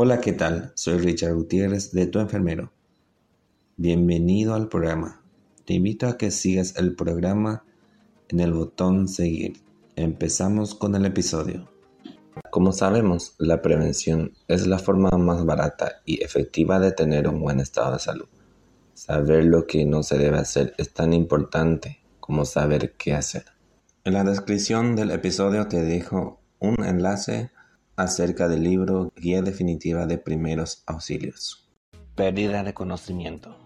Hola, ¿qué tal? Soy Richard Gutiérrez de Tu Enfermero. Bienvenido al programa. Te invito a que sigas el programa en el botón seguir. Empezamos con el episodio. Como sabemos, la prevención es la forma más barata y efectiva de tener un buen estado de salud. Saber lo que no se debe hacer es tan importante como saber qué hacer. En la descripción del episodio te dejo un enlace acerca del libro Guía Definitiva de Primeros Auxilios. Pérdida de conocimiento.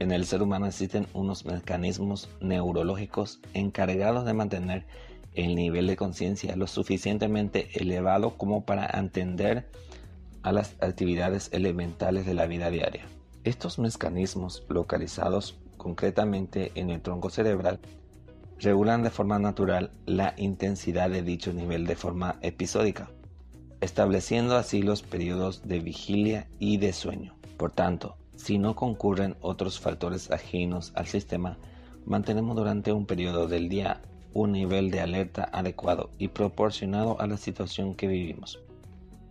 En el ser humano existen unos mecanismos neurológicos encargados de mantener el nivel de conciencia lo suficientemente elevado como para entender a las actividades elementales de la vida diaria. Estos mecanismos, localizados concretamente en el tronco cerebral, regulan de forma natural la intensidad de dicho nivel de forma episódica estableciendo así los periodos de vigilia y de sueño. Por tanto, si no concurren otros factores ajenos al sistema, mantenemos durante un periodo del día un nivel de alerta adecuado y proporcionado a la situación que vivimos,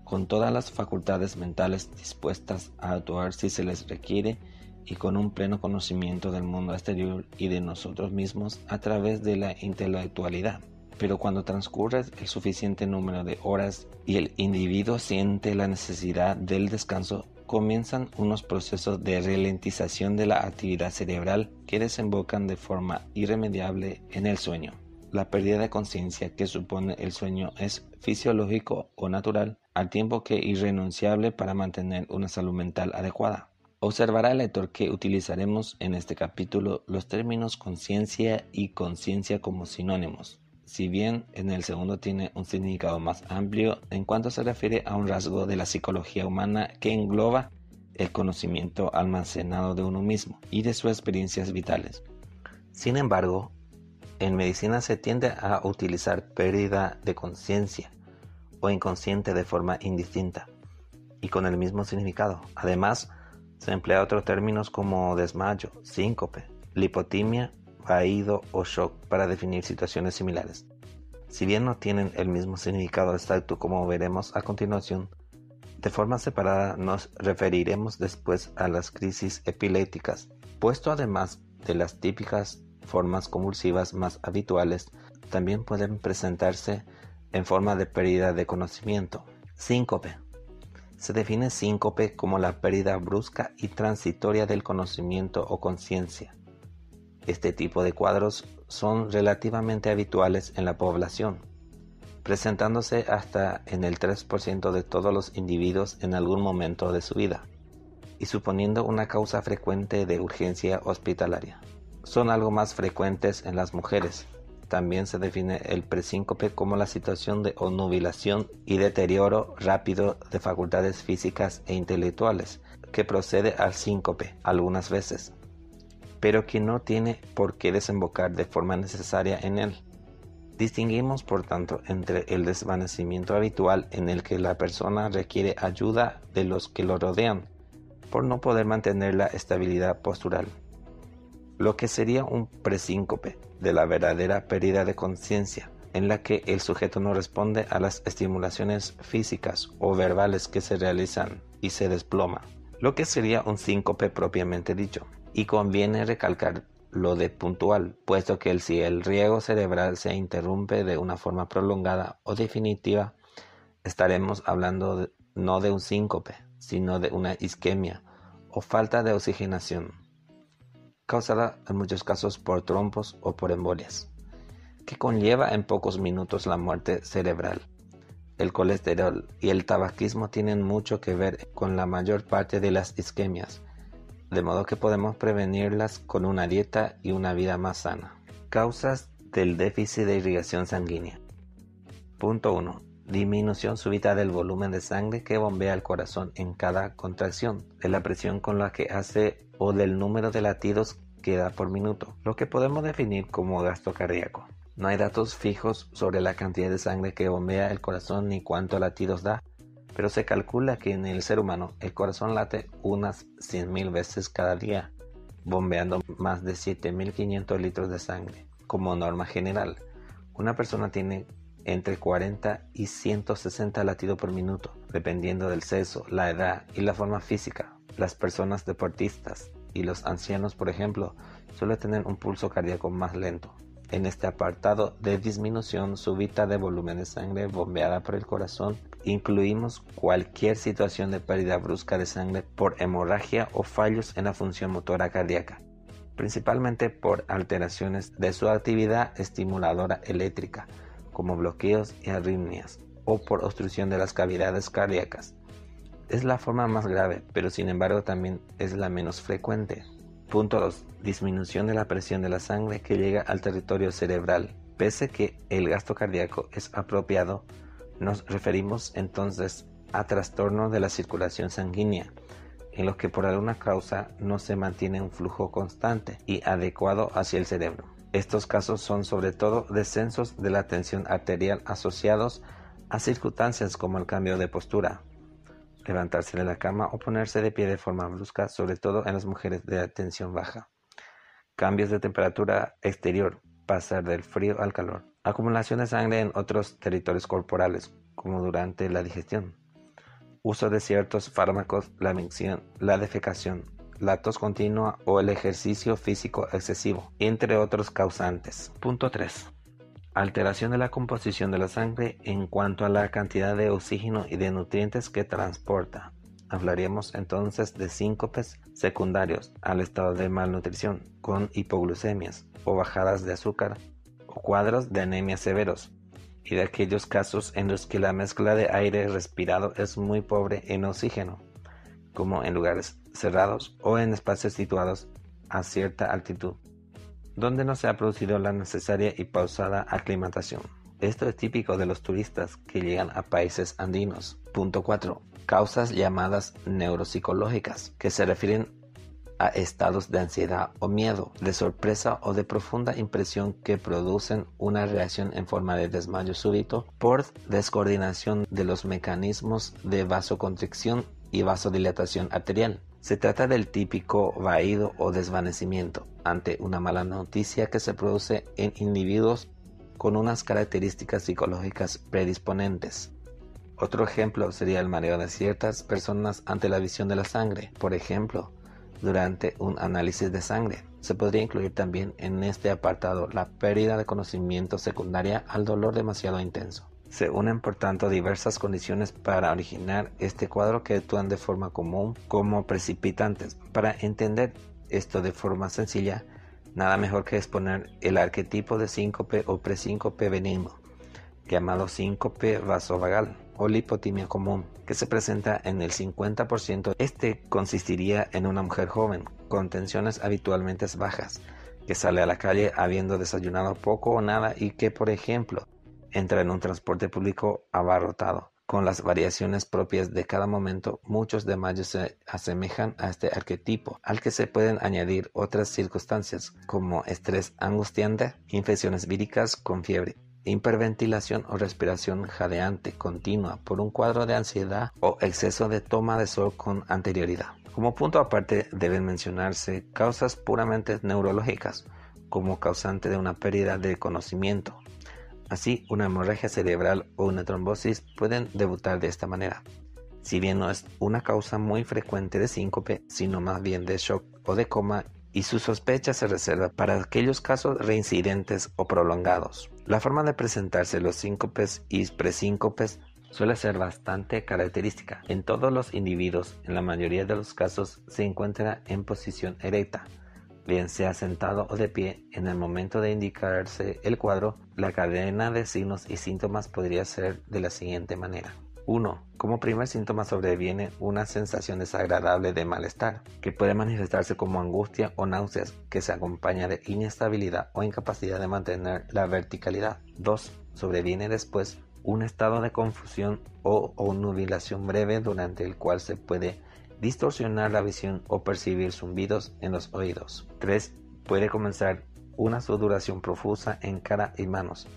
con todas las facultades mentales dispuestas a actuar si se les requiere y con un pleno conocimiento del mundo exterior y de nosotros mismos a través de la intelectualidad pero cuando transcurre el suficiente número de horas y el individuo siente la necesidad del descanso, comienzan unos procesos de ralentización de la actividad cerebral que desembocan de forma irremediable en el sueño. La pérdida de conciencia que supone el sueño es fisiológico o natural, al tiempo que irrenunciable para mantener una salud mental adecuada. Observará el lector que utilizaremos en este capítulo los términos conciencia y conciencia como sinónimos si bien en el segundo tiene un significado más amplio en cuanto se refiere a un rasgo de la psicología humana que engloba el conocimiento almacenado de uno mismo y de sus experiencias vitales. Sin embargo, en medicina se tiende a utilizar pérdida de conciencia o inconsciente de forma indistinta y con el mismo significado. Además, se emplea otros términos como desmayo, síncope, lipotimia vaído o shock para definir situaciones similares. Si bien no tienen el mismo significado exacto como veremos a continuación, de forma separada nos referiremos después a las crisis epilépticas, puesto además de las típicas formas convulsivas más habituales, también pueden presentarse en forma de pérdida de conocimiento. Síncope. Se define síncope como la pérdida brusca y transitoria del conocimiento o conciencia este tipo de cuadros son relativamente habituales en la población, presentándose hasta en el 3% de todos los individuos en algún momento de su vida, y suponiendo una causa frecuente de urgencia hospitalaria. Son algo más frecuentes en las mujeres. También se define el presíncope como la situación de onubilación y deterioro rápido de facultades físicas e intelectuales, que procede al síncope algunas veces pero que no tiene por qué desembocar de forma necesaria en él. Distinguimos, por tanto, entre el desvanecimiento habitual en el que la persona requiere ayuda de los que lo rodean por no poder mantener la estabilidad postural, lo que sería un presíncope de la verdadera pérdida de conciencia, en la que el sujeto no responde a las estimulaciones físicas o verbales que se realizan y se desploma, lo que sería un síncope propiamente dicho y conviene recalcar lo de puntual, puesto que si el riego cerebral se interrumpe de una forma prolongada o definitiva, estaremos hablando no de un síncope, sino de una isquemia o falta de oxigenación, causada en muchos casos por trombos o por embolias, que conlleva en pocos minutos la muerte cerebral. El colesterol y el tabaquismo tienen mucho que ver con la mayor parte de las isquemias, de modo que podemos prevenirlas con una dieta y una vida más sana. Causas del déficit de irrigación sanguínea. Punto 1. Disminución súbita del volumen de sangre que bombea el corazón en cada contracción, de la presión con la que hace o del número de latidos que da por minuto, lo que podemos definir como gasto cardíaco. No hay datos fijos sobre la cantidad de sangre que bombea el corazón ni cuántos latidos da, pero se calcula que en el ser humano el corazón late unas 100.000 veces cada día, bombeando más de 7.500 litros de sangre. Como norma general, una persona tiene entre 40 y 160 latidos por minuto, dependiendo del sexo, la edad y la forma física. Las personas deportistas y los ancianos, por ejemplo, suelen tener un pulso cardíaco más lento. En este apartado de disminución súbita de volumen de sangre bombeada por el corazón, incluimos cualquier situación de pérdida brusca de sangre por hemorragia o fallos en la función motora cardíaca, principalmente por alteraciones de su actividad estimuladora eléctrica, como bloqueos y arritmias, o por obstrucción de las cavidades cardíacas. Es la forma más grave, pero sin embargo también es la menos frecuente. Punto 2. Disminución de la presión de la sangre que llega al territorio cerebral. Pese que el gasto cardíaco es apropiado, nos referimos entonces a trastorno de la circulación sanguínea, en los que por alguna causa no se mantiene un flujo constante y adecuado hacia el cerebro. Estos casos son sobre todo descensos de la tensión arterial asociados a circunstancias como el cambio de postura, levantarse de la cama o ponerse de pie de forma brusca, sobre todo en las mujeres de tensión baja. Cambios de temperatura exterior, pasar del frío al calor. Acumulación de sangre en otros territorios corporales, como durante la digestión. Uso de ciertos fármacos, la micción, la defecación, la tos continua o el ejercicio físico excesivo, entre otros causantes. Punto 3 alteración de la composición de la sangre en cuanto a la cantidad de oxígeno y de nutrientes que transporta. Hablaríamos entonces de síncopes secundarios al estado de malnutrición, con hipoglucemias o bajadas de azúcar, cuadros de anemia severos, y de aquellos casos en los que la mezcla de aire respirado es muy pobre en oxígeno, como en lugares cerrados o en espacios situados a cierta altitud donde no se ha producido la necesaria y pausada aclimatación. Esto es típico de los turistas que llegan a países andinos. Punto 4. Causas llamadas neuropsicológicas, que se refieren a estados de ansiedad o miedo, de sorpresa o de profunda impresión que producen una reacción en forma de desmayo súbito por descoordinación de los mecanismos de vasoconstricción y vasodilatación arterial. Se trata del típico vaído o desvanecimiento ante una mala noticia que se produce en individuos con unas características psicológicas predisponentes. Otro ejemplo sería el mareo de ciertas personas ante la visión de la sangre, por ejemplo, durante un análisis de sangre. Se podría incluir también en este apartado la pérdida de conocimiento secundaria al dolor demasiado intenso. Se unen por tanto diversas condiciones para originar este cuadro que actúan de forma común como precipitantes. Para entender esto de forma sencilla, nada mejor que exponer el arquetipo de síncope o presíncope benigno, llamado síncope vasovagal o lipotimia común, que se presenta en el 50%. Este consistiría en una mujer joven con tensiones habitualmente bajas, que sale a la calle habiendo desayunado poco o nada y que, por ejemplo, entra en un transporte público abarrotado. Con las variaciones propias de cada momento, muchos de mayo se asemejan a este arquetipo, al que se pueden añadir otras circunstancias como estrés angustiante, infecciones víricas con fiebre, hiperventilación o respiración jadeante continua por un cuadro de ansiedad o exceso de toma de sol con anterioridad. Como punto aparte deben mencionarse causas puramente neurológicas como causante de una pérdida de conocimiento, Así, una hemorragia cerebral o una trombosis pueden debutar de esta manera. Si bien no es una causa muy frecuente de síncope, sino más bien de shock o de coma, y su sospecha se reserva para aquellos casos reincidentes o prolongados. La forma de presentarse los síncopes y presíncopes suele ser bastante característica. En todos los individuos, en la mayoría de los casos, se encuentra en posición erecta, bien sea sentado o de pie, en el momento de indicarse el cuadro, la cadena de signos y síntomas podría ser de la siguiente manera. 1. Como primer síntoma sobreviene una sensación desagradable de malestar, que puede manifestarse como angustia o náuseas, que se acompaña de inestabilidad o incapacidad de mantener la verticalidad. 2. Sobreviene después un estado de confusión o, o nubilación breve durante el cual se puede distorsionar la visión o percibir zumbidos en los oídos. 3. Puede comenzar una sudoración profusa en cara y manos,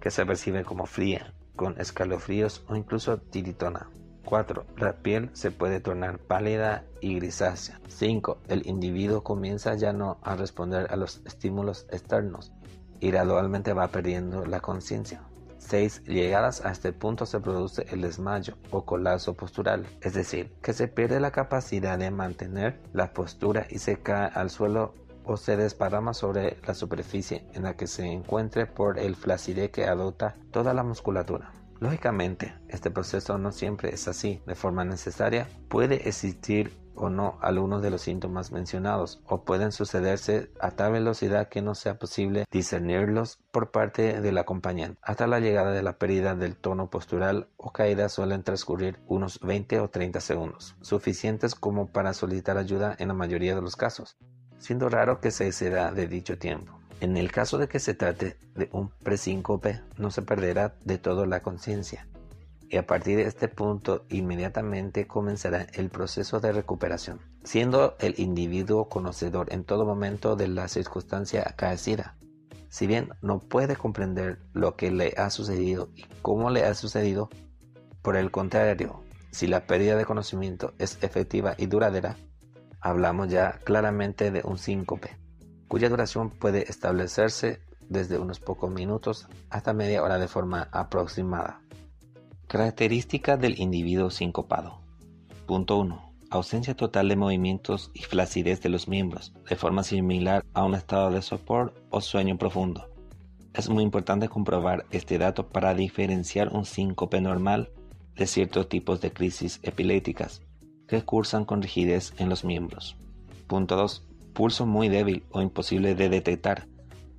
que se percibe como fría, con escalofríos o incluso tiritona. 4. La piel se puede tornar pálida y grisácea. 5. El individuo comienza ya no a responder a los estímulos externos y gradualmente va perdiendo la conciencia. 6. Llegadas a este punto se produce el desmayo o colapso postural, es decir, que se pierde la capacidad de mantener la postura y se cae al suelo o se desparrama sobre la superficie en la que se encuentre por el flacidez que adopta toda la musculatura. Lógicamente, este proceso no siempre es así. De forma necesaria, puede existir o no algunos de los síntomas mencionados, o pueden sucederse a tal velocidad que no sea posible discernirlos por parte del acompañante. Hasta la llegada de la pérdida del tono postural o caída suelen transcurrir unos 20 o 30 segundos, suficientes como para solicitar ayuda en la mayoría de los casos, siendo raro que se exceda de dicho tiempo. En el caso de que se trate de un presíncope, no se perderá de todo la conciencia y a partir de este punto inmediatamente comenzará el proceso de recuperación, siendo el individuo conocedor en todo momento de la circunstancia acaecida. Si bien no puede comprender lo que le ha sucedido y cómo le ha sucedido, por el contrario, si la pérdida de conocimiento es efectiva y duradera, hablamos ya claramente de un síncope, cuya duración puede establecerse desde unos pocos minutos hasta media hora de forma aproximada. Característica del individuo sincopado. Punto 1. Ausencia total de movimientos y flacidez de los miembros, de forma similar a un estado de sopor o sueño profundo. Es muy importante comprobar este dato para diferenciar un síncope normal de ciertos tipos de crisis epilépticas que cursan con rigidez en los miembros. Punto 2. Pulso muy débil o imposible de detectar.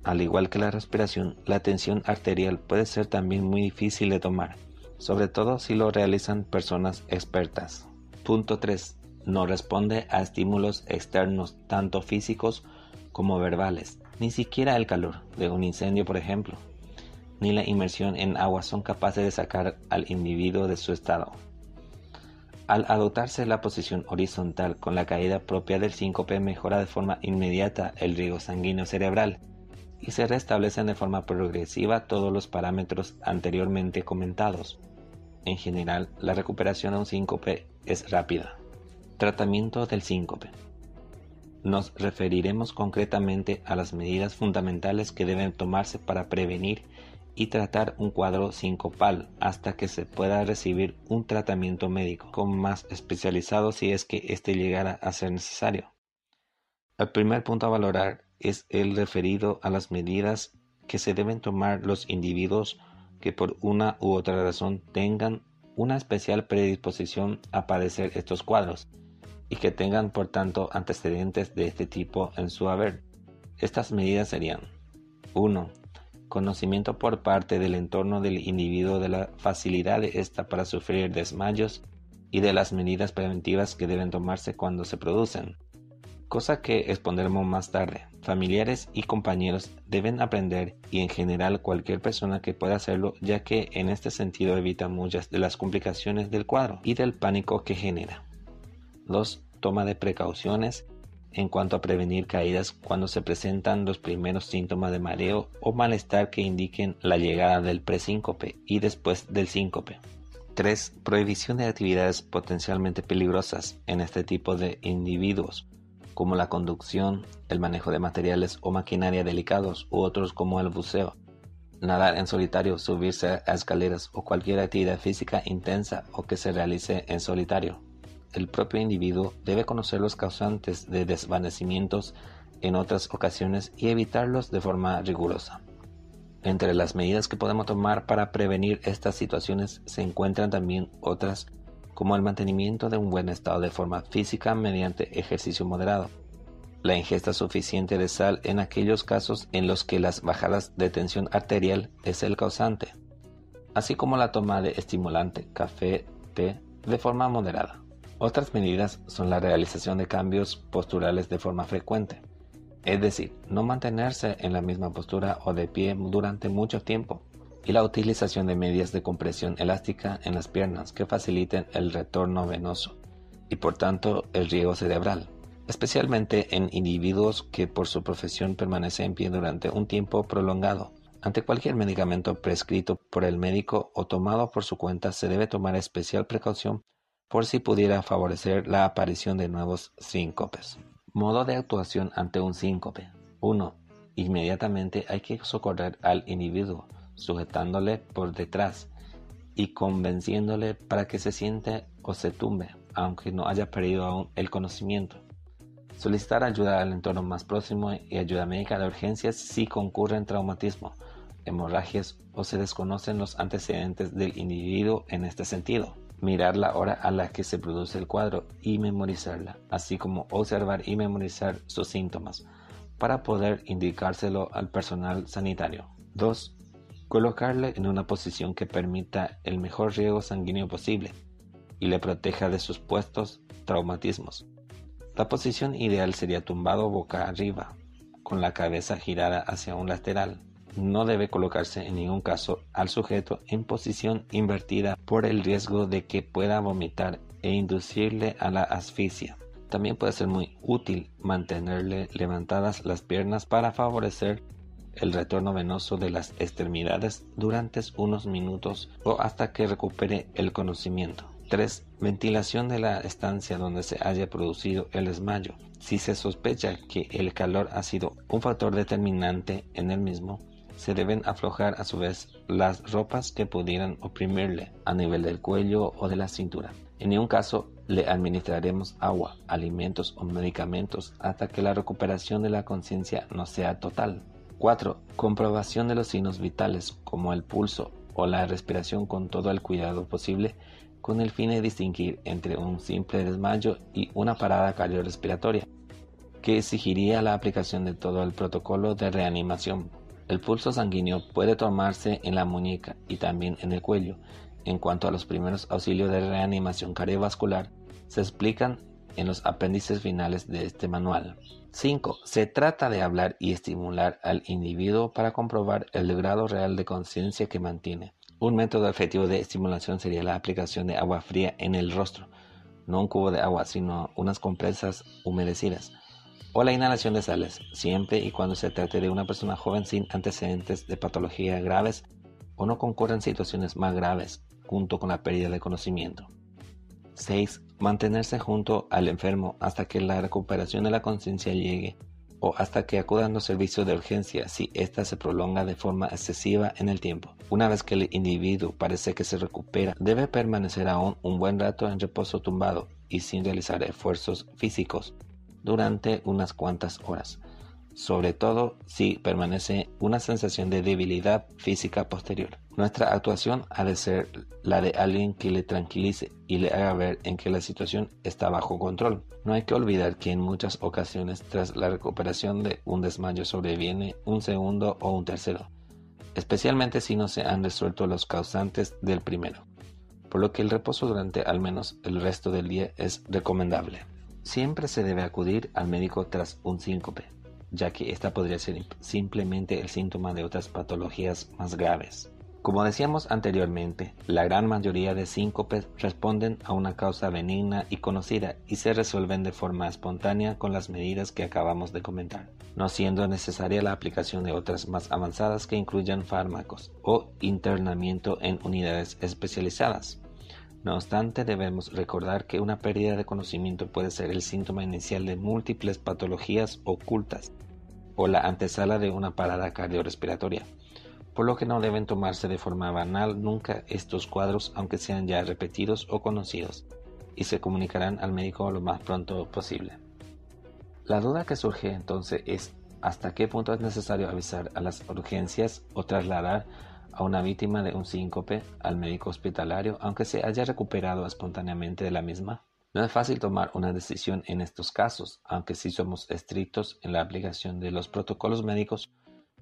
Al igual que la respiración, la tensión arterial puede ser también muy difícil de tomar sobre todo si lo realizan personas expertas. Punto 3. No responde a estímulos externos, tanto físicos como verbales. Ni siquiera el calor de un incendio, por ejemplo, ni la inmersión en agua son capaces de sacar al individuo de su estado. Al adoptarse la posición horizontal con la caída propia del síncope mejora de forma inmediata el riego sanguíneo cerebral y se restablecen de forma progresiva todos los parámetros anteriormente comentados. En general, la recuperación de un síncope es rápida. Tratamiento del síncope. Nos referiremos concretamente a las medidas fundamentales que deben tomarse para prevenir y tratar un cuadro sincopal hasta que se pueda recibir un tratamiento médico, con más especializado si es que éste llegara a ser necesario. El primer punto a valorar es el referido a las medidas que se deben tomar los individuos que por una u otra razón tengan una especial predisposición a padecer estos cuadros y que tengan por tanto antecedentes de este tipo en su haber. Estas medidas serían 1. Conocimiento por parte del entorno del individuo de la facilidad de ésta para sufrir desmayos y de las medidas preventivas que deben tomarse cuando se producen cosa que expondremos más tarde. Familiares y compañeros deben aprender y en general cualquier persona que pueda hacerlo ya que en este sentido evita muchas de las complicaciones del cuadro y del pánico que genera. 2. Toma de precauciones en cuanto a prevenir caídas cuando se presentan los primeros síntomas de mareo o malestar que indiquen la llegada del presíncope y después del síncope. 3. Prohibición de actividades potencialmente peligrosas en este tipo de individuos, como la conducción, el manejo de materiales o maquinaria delicados u otros como el buceo, nadar en solitario, subirse a escaleras o cualquier actividad física intensa o que se realice en solitario. El propio individuo debe conocer los causantes de desvanecimientos en otras ocasiones y evitarlos de forma rigurosa. Entre las medidas que podemos tomar para prevenir estas situaciones se encuentran también otras como el mantenimiento de un buen estado de forma física mediante ejercicio moderado, la ingesta suficiente de sal en aquellos casos en los que las bajadas de tensión arterial es el causante, así como la toma de estimulante, café, té, de forma moderada. Otras medidas son la realización de cambios posturales de forma frecuente, es decir, no mantenerse en la misma postura o de pie durante mucho tiempo, y la utilización de medias de compresión elástica en las piernas que faciliten el retorno venoso y por tanto el riego cerebral, especialmente en individuos que por su profesión permanecen en pie durante un tiempo prolongado. Ante cualquier medicamento prescrito por el médico o tomado por su cuenta se debe tomar especial precaución por si pudiera favorecer la aparición de nuevos síncopes. Modo de actuación ante un síncope. 1. Inmediatamente hay que socorrer al individuo sujetándole por detrás y convenciéndole para que se siente o se tumbe, aunque no haya perdido aún el conocimiento. Solicitar ayuda al entorno más próximo y ayuda médica de urgencias si concurren traumatismo, hemorragias o se desconocen los antecedentes del individuo en este sentido. Mirar la hora a la que se produce el cuadro y memorizarla, así como observar y memorizar sus síntomas, para poder indicárselo al personal sanitario. 2. Colocarle en una posición que permita el mejor riego sanguíneo posible y le proteja de sus puestos traumatismos. La posición ideal sería tumbado boca arriba, con la cabeza girada hacia un lateral. No debe colocarse en ningún caso al sujeto en posición invertida por el riesgo de que pueda vomitar e inducirle a la asfixia. También puede ser muy útil mantenerle levantadas las piernas para favorecer el retorno venoso de las extremidades durante unos minutos o hasta que recupere el conocimiento. 3. Ventilación de la estancia donde se haya producido el desmayo. Si se sospecha que el calor ha sido un factor determinante en el mismo, se deben aflojar a su vez las ropas que pudieran oprimirle a nivel del cuello o de la cintura. En ningún caso le administraremos agua, alimentos o medicamentos hasta que la recuperación de la conciencia no sea total. 4. Comprobación de los signos vitales como el pulso o la respiración con todo el cuidado posible con el fin de distinguir entre un simple desmayo y una parada cardiorrespiratoria, que exigiría la aplicación de todo el protocolo de reanimación. El pulso sanguíneo puede tomarse en la muñeca y también en el cuello. En cuanto a los primeros auxilios de reanimación cardiovascular, se explican en los apéndices finales de este manual. 5. Se trata de hablar y estimular al individuo para comprobar el grado real de conciencia que mantiene. Un método efectivo de estimulación sería la aplicación de agua fría en el rostro, no un cubo de agua, sino unas compresas humedecidas, o la inhalación de sales, siempre y cuando se trate de una persona joven sin antecedentes de patología graves o no concurran situaciones más graves, junto con la pérdida de conocimiento. 6. Mantenerse junto al enfermo hasta que la recuperación de la conciencia llegue o hasta que acudan los servicios de urgencia si ésta se prolonga de forma excesiva en el tiempo. Una vez que el individuo parece que se recupera, debe permanecer aún un buen rato en reposo tumbado y sin realizar esfuerzos físicos durante unas cuantas horas sobre todo si permanece una sensación de debilidad física posterior. Nuestra actuación ha de ser la de alguien que le tranquilice y le haga ver en que la situación está bajo control. No hay que olvidar que en muchas ocasiones tras la recuperación de un desmayo sobreviene un segundo o un tercero, especialmente si no se han resuelto los causantes del primero, por lo que el reposo durante al menos el resto del día es recomendable. Siempre se debe acudir al médico tras un síncope ya que esta podría ser simplemente el síntoma de otras patologías más graves. Como decíamos anteriormente, la gran mayoría de síncopes responden a una causa benigna y conocida y se resuelven de forma espontánea con las medidas que acabamos de comentar, no siendo necesaria la aplicación de otras más avanzadas que incluyan fármacos o internamiento en unidades especializadas. No obstante, debemos recordar que una pérdida de conocimiento puede ser el síntoma inicial de múltiples patologías ocultas o la antesala de una parada cardiorrespiratoria, por lo que no deben tomarse de forma banal nunca estos cuadros aunque sean ya repetidos o conocidos, y se comunicarán al médico lo más pronto posible. La duda que surge entonces es hasta qué punto es necesario avisar a las urgencias o trasladar a una víctima de un síncope al médico hospitalario aunque se haya recuperado espontáneamente de la misma. No es fácil tomar una decisión en estos casos, aunque si somos estrictos en la aplicación de los protocolos médicos.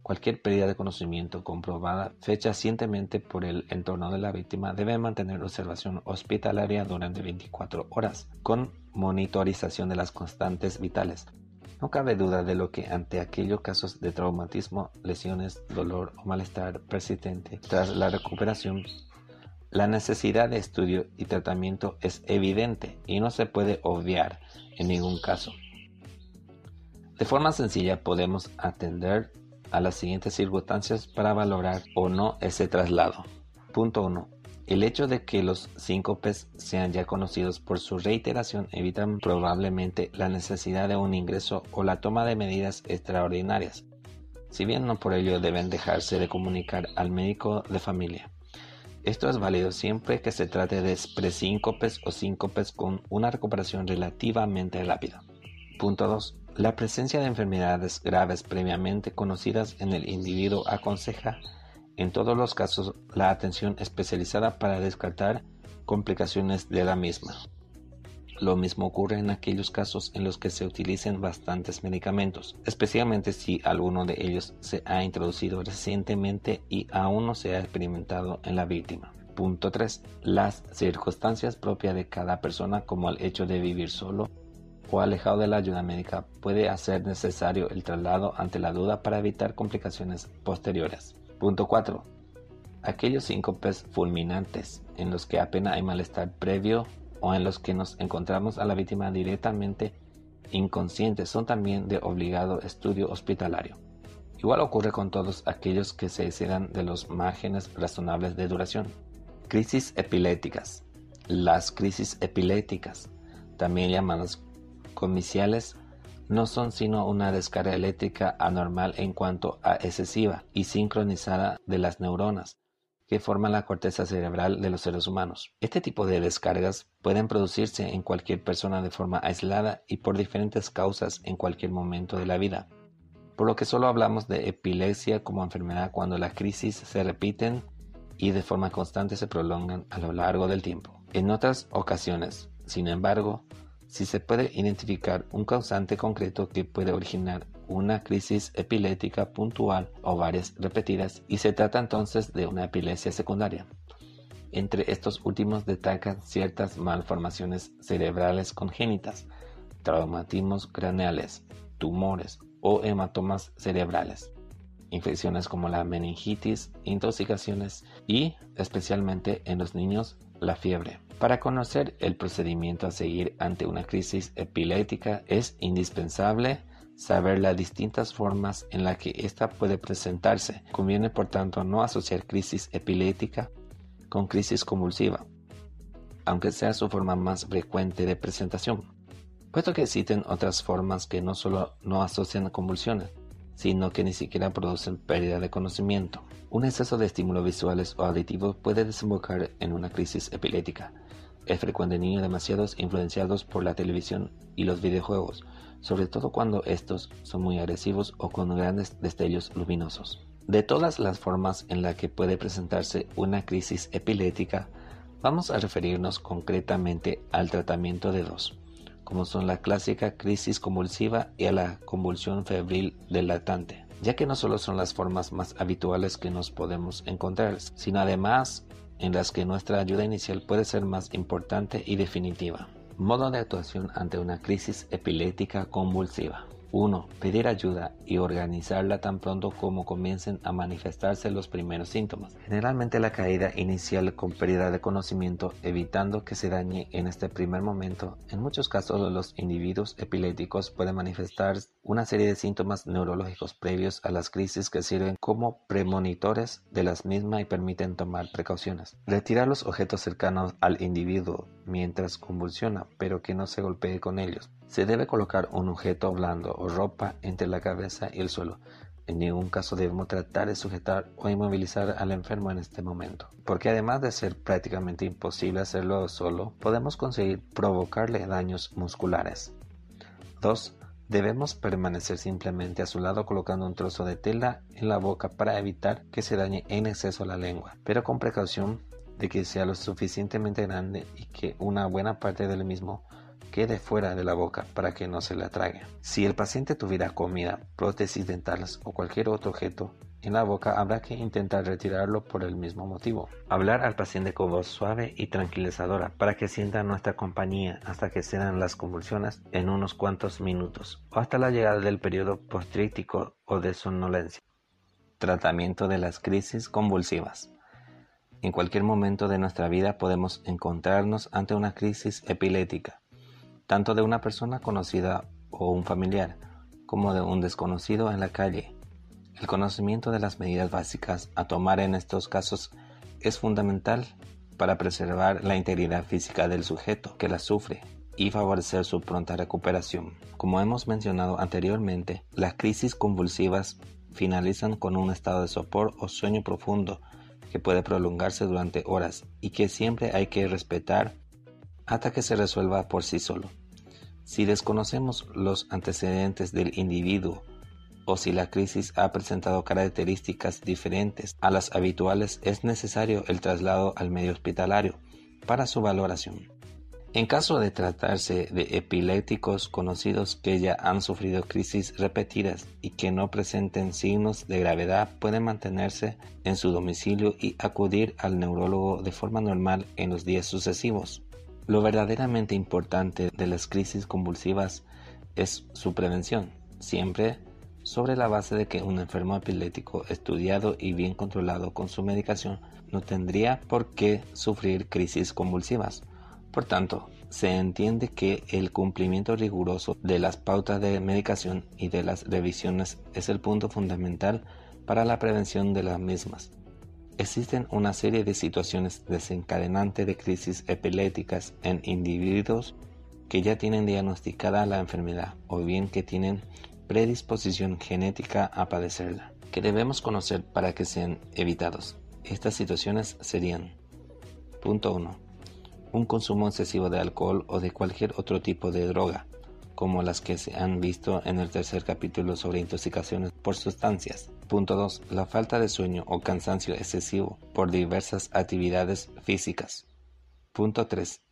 Cualquier pérdida de conocimiento comprobada fechacientemente por el entorno de la víctima debe mantener observación hospitalaria durante 24 horas, con monitorización de las constantes vitales. No cabe duda de lo que ante aquellos casos de traumatismo, lesiones, dolor o malestar persistente tras la recuperación la necesidad de estudio y tratamiento es evidente y no se puede obviar en ningún caso. De forma sencilla podemos atender a las siguientes circunstancias para valorar o no ese traslado. Punto 1. El hecho de que los síncopes sean ya conocidos por su reiteración evitan probablemente la necesidad de un ingreso o la toma de medidas extraordinarias. si bien no por ello deben dejarse de comunicar al médico de familia. Esto es válido siempre que se trate de presíncopes o síncopes con una recuperación relativamente rápida. Punto 2. La presencia de enfermedades graves previamente conocidas en el individuo aconseja en todos los casos la atención especializada para descartar complicaciones de la misma. Lo mismo ocurre en aquellos casos en los que se utilicen bastantes medicamentos, especialmente si alguno de ellos se ha introducido recientemente y aún no se ha experimentado en la víctima. Punto 3. Las circunstancias propias de cada persona como el hecho de vivir solo o alejado de la ayuda médica puede hacer necesario el traslado ante la duda para evitar complicaciones posteriores. Punto 4. Aquellos síncopes fulminantes en los que apenas hay malestar previo o en los que nos encontramos a la víctima directamente inconsciente son también de obligado estudio hospitalario. Igual ocurre con todos aquellos que se excedan de los márgenes razonables de duración. Crisis epilépticas. Las crisis epilépticas, también llamadas comiciales, no son sino una descarga eléctrica anormal en cuanto a excesiva y sincronizada de las neuronas, que forman la corteza cerebral de los seres humanos. Este tipo de descargas pueden producirse en cualquier persona de forma aislada y por diferentes causas en cualquier momento de la vida, por lo que solo hablamos de epilepsia como enfermedad cuando las crisis se repiten y de forma constante se prolongan a lo largo del tiempo. En otras ocasiones, sin embargo, si se puede identificar un causante concreto que puede originar una crisis epiléptica puntual o varias repetidas y se trata entonces de una epilepsia secundaria. Entre estos últimos destacan ciertas malformaciones cerebrales congénitas, traumatismos craneales, tumores o hematomas cerebrales, infecciones como la meningitis, intoxicaciones y, especialmente en los niños, la fiebre. Para conocer el procedimiento a seguir ante una crisis epiléptica es indispensable saber las distintas formas en las que ésta puede presentarse. Conviene, por tanto, no asociar crisis epiléptica con crisis convulsiva, aunque sea su forma más frecuente de presentación, puesto que existen otras formas que no solo no asocian convulsiones, sino que ni siquiera producen pérdida de conocimiento. Un exceso de estímulos visuales o auditivos puede desembocar en una crisis epiléptica. Es frecuente en niños demasiados influenciados por la televisión y los videojuegos, sobre todo cuando estos son muy agresivos o con grandes destellos luminosos. De todas las formas en las que puede presentarse una crisis epiléptica, vamos a referirnos concretamente al tratamiento de dos, como son la clásica crisis convulsiva y a la convulsión febril del lactante, ya que no solo son las formas más habituales que nos podemos encontrar, sino además en las que nuestra ayuda inicial puede ser más importante y definitiva. Modo de actuación ante una crisis epiléptica convulsiva. 1. Pedir ayuda y organizarla tan pronto como comiencen a manifestarse los primeros síntomas. Generalmente la caída inicial con pérdida de conocimiento, evitando que se dañe en este primer momento. En muchos casos los individuos epilépticos pueden manifestar una serie de síntomas neurológicos previos a las crisis que sirven como premonitores de las mismas y permiten tomar precauciones. Retirar los objetos cercanos al individuo mientras convulsiona, pero que no se golpee con ellos. Se debe colocar un objeto blando o ropa entre la cabeza y el suelo. En ningún caso debemos tratar de sujetar o inmovilizar al enfermo en este momento, porque además de ser prácticamente imposible hacerlo solo, podemos conseguir provocarle daños musculares. 2. Debemos permanecer simplemente a su lado colocando un trozo de tela en la boca para evitar que se dañe en exceso la lengua, pero con precaución de que sea lo suficientemente grande y que una buena parte del mismo quede fuera de la boca para que no se la trague. Si el paciente tuviera comida, prótesis dentales o cualquier otro objeto en la boca, habrá que intentar retirarlo por el mismo motivo. Hablar al paciente con voz suave y tranquilizadora para que sienta nuestra compañía hasta que cedan las convulsiones en unos cuantos minutos o hasta la llegada del periodo postrítico o de somnolencia. Tratamiento de las crisis convulsivas. En cualquier momento de nuestra vida podemos encontrarnos ante una crisis epiléptica tanto de una persona conocida o un familiar, como de un desconocido en la calle. El conocimiento de las medidas básicas a tomar en estos casos es fundamental para preservar la integridad física del sujeto que la sufre y favorecer su pronta recuperación. Como hemos mencionado anteriormente, las crisis convulsivas finalizan con un estado de sopor o sueño profundo que puede prolongarse durante horas y que siempre hay que respetar hasta que se resuelva por sí solo. Si desconocemos los antecedentes del individuo o si la crisis ha presentado características diferentes a las habituales, es necesario el traslado al medio hospitalario para su valoración. En caso de tratarse de epilépticos conocidos que ya han sufrido crisis repetidas y que no presenten signos de gravedad, pueden mantenerse en su domicilio y acudir al neurólogo de forma normal en los días sucesivos. Lo verdaderamente importante de las crisis convulsivas es su prevención, siempre sobre la base de que un enfermo epiléptico estudiado y bien controlado con su medicación no tendría por qué sufrir crisis convulsivas. Por tanto, se entiende que el cumplimiento riguroso de las pautas de medicación y de las revisiones es el punto fundamental para la prevención de las mismas. Existen una serie de situaciones desencadenantes de crisis epilépticas en individuos que ya tienen diagnosticada la enfermedad o bien que tienen predisposición genética a padecerla, que debemos conocer para que sean evitados. Estas situaciones serían Punto 1. Un consumo excesivo de alcohol o de cualquier otro tipo de droga, como las que se han visto en el tercer capítulo sobre intoxicaciones por sustancias. Punto 2. La falta de sueño o cansancio excesivo por diversas actividades físicas. Punto 3.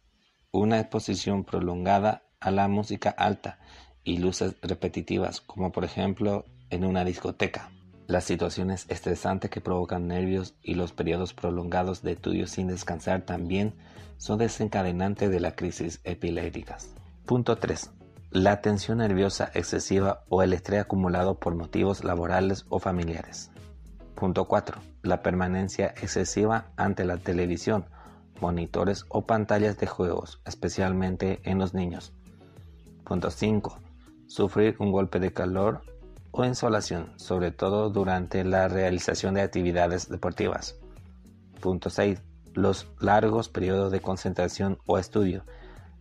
Una exposición prolongada a la música alta y luces repetitivas, como por ejemplo en una discoteca. Las situaciones estresantes que provocan nervios y los periodos prolongados de estudio sin descansar también son desencadenantes de la crisis epilépticas. Punto 3. La tensión nerviosa excesiva o el estrés acumulado por motivos laborales o familiares. Punto 4. La permanencia excesiva ante la televisión, monitores o pantallas de juegos, especialmente en los niños. Punto 5 sufrir un golpe de calor o insolación, sobre todo durante la realización de actividades deportivas. Punto 6. Los largos periodos de concentración o estudio,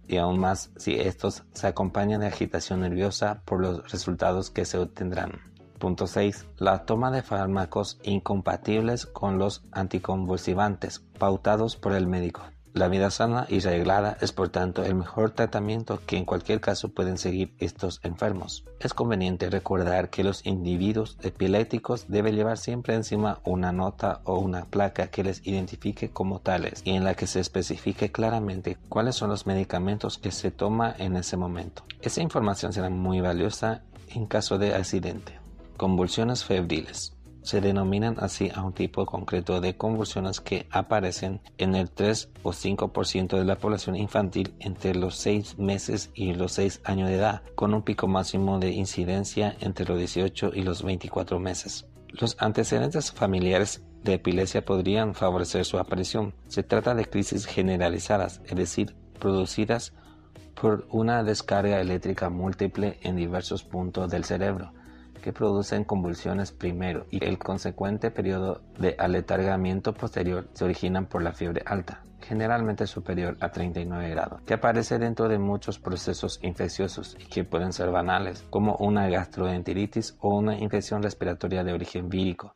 y aún más si estos se acompañan de agitación nerviosa por los resultados que se obtendrán. Punto 6. La toma de fármacos incompatibles con los anticonvulsivantes pautados por el médico. La vida sana y reglada es por tanto el mejor tratamiento que en cualquier caso pueden seguir estos enfermos. Es conveniente recordar que los individuos epilépticos deben llevar siempre encima una nota o una placa que les identifique como tales y en la que se especifique claramente cuáles son los medicamentos que se toma en ese momento. Esa información será muy valiosa en caso de accidente. Convulsiones febriles. Se denominan así a un tipo concreto de convulsiones que aparecen en el 3 o 5% de la población infantil entre los 6 meses y los 6 años de edad, con un pico máximo de incidencia entre los 18 y los 24 meses. Los antecedentes familiares de epilepsia podrían favorecer su aparición. Se trata de crisis generalizadas, es decir, producidas por una descarga eléctrica múltiple en diversos puntos del cerebro que producen convulsiones primero y el consecuente periodo de aletargamiento posterior se originan por la fiebre alta, generalmente superior a 39 grados, que aparece dentro de muchos procesos infecciosos y que pueden ser banales, como una gastroenteritis o una infección respiratoria de origen vírico,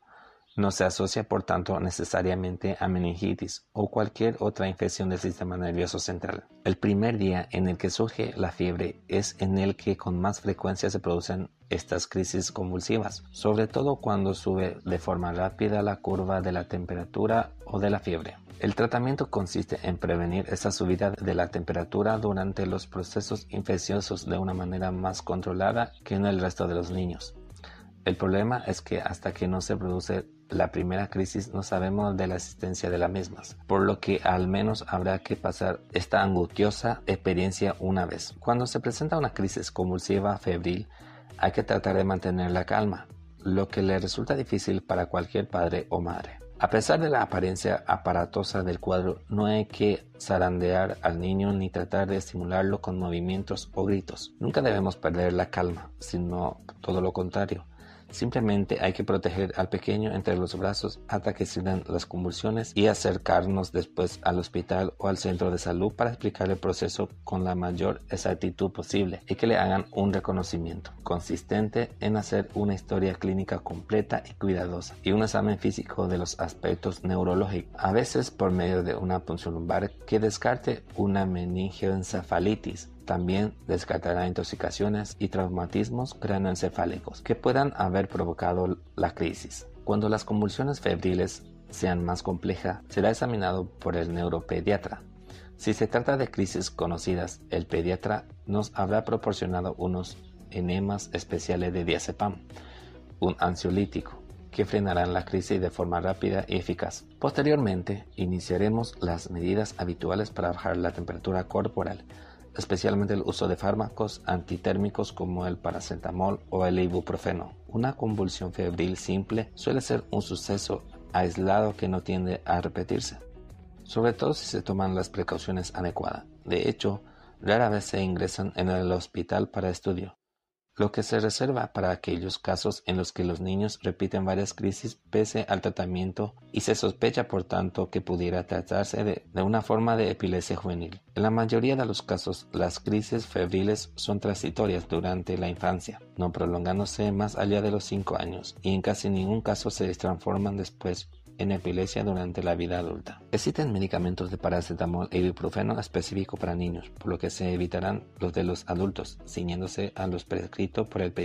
no se asocia, por tanto, necesariamente a meningitis o cualquier otra infección del sistema nervioso central. El primer día en el que surge la fiebre es en el que con más frecuencia se producen estas crisis convulsivas, sobre todo cuando sube de forma rápida la curva de la temperatura o de la fiebre. El tratamiento consiste en prevenir esa subida de la temperatura durante los procesos infecciosos de una manera más controlada que en el resto de los niños. El problema es que hasta que no se produce la primera crisis no sabemos de la existencia de las mismas, por lo que al menos habrá que pasar esta angustiosa experiencia una vez. Cuando se presenta una crisis convulsiva febril, hay que tratar de mantener la calma, lo que le resulta difícil para cualquier padre o madre. A pesar de la apariencia aparatosa del cuadro, no hay que zarandear al niño ni tratar de estimularlo con movimientos o gritos. Nunca debemos perder la calma, sino todo lo contrario Simplemente hay que proteger al pequeño entre los brazos hasta que se las convulsiones y acercarnos después al hospital o al centro de salud para explicar el proceso con la mayor exactitud posible y que le hagan un reconocimiento consistente en hacer una historia clínica completa y cuidadosa y un examen físico de los aspectos neurológicos, a veces por medio de una punción lumbar que descarte una meningioencefalitis también descartará intoxicaciones y traumatismos craneoencefálicos que puedan haber provocado la crisis. Cuando las convulsiones febriles sean más complejas, será examinado por el neuropediatra. Si se trata de crisis conocidas, el pediatra nos habrá proporcionado unos enemas especiales de diazepam, un ansiolítico, que frenarán la crisis de forma rápida y eficaz. Posteriormente, iniciaremos las medidas habituales para bajar la temperatura corporal, especialmente el uso de fármacos antitérmicos como el paracetamol o el ibuprofeno. Una convulsión febril simple suele ser un suceso aislado que no tiende a repetirse, sobre todo si se toman las precauciones adecuadas. De hecho, rara vez se ingresan en el hospital para estudio lo que se reserva para aquellos casos en los que los niños repiten varias crisis pese al tratamiento y se sospecha por tanto que pudiera tratarse de, una forma de epilepsia juvenil. En la mayoría de los casos, las crisis febriles son transitorias durante la infancia, no prolongándose más allá de los 5 años, y en casi ningún caso se transforman después en epilepsia durante la vida adulta. Existen medicamentos de paracetamol e ibuprofeno específicos para niños, por lo que se evitarán los de los adultos, ciñéndose a los prescritos por el pediatra.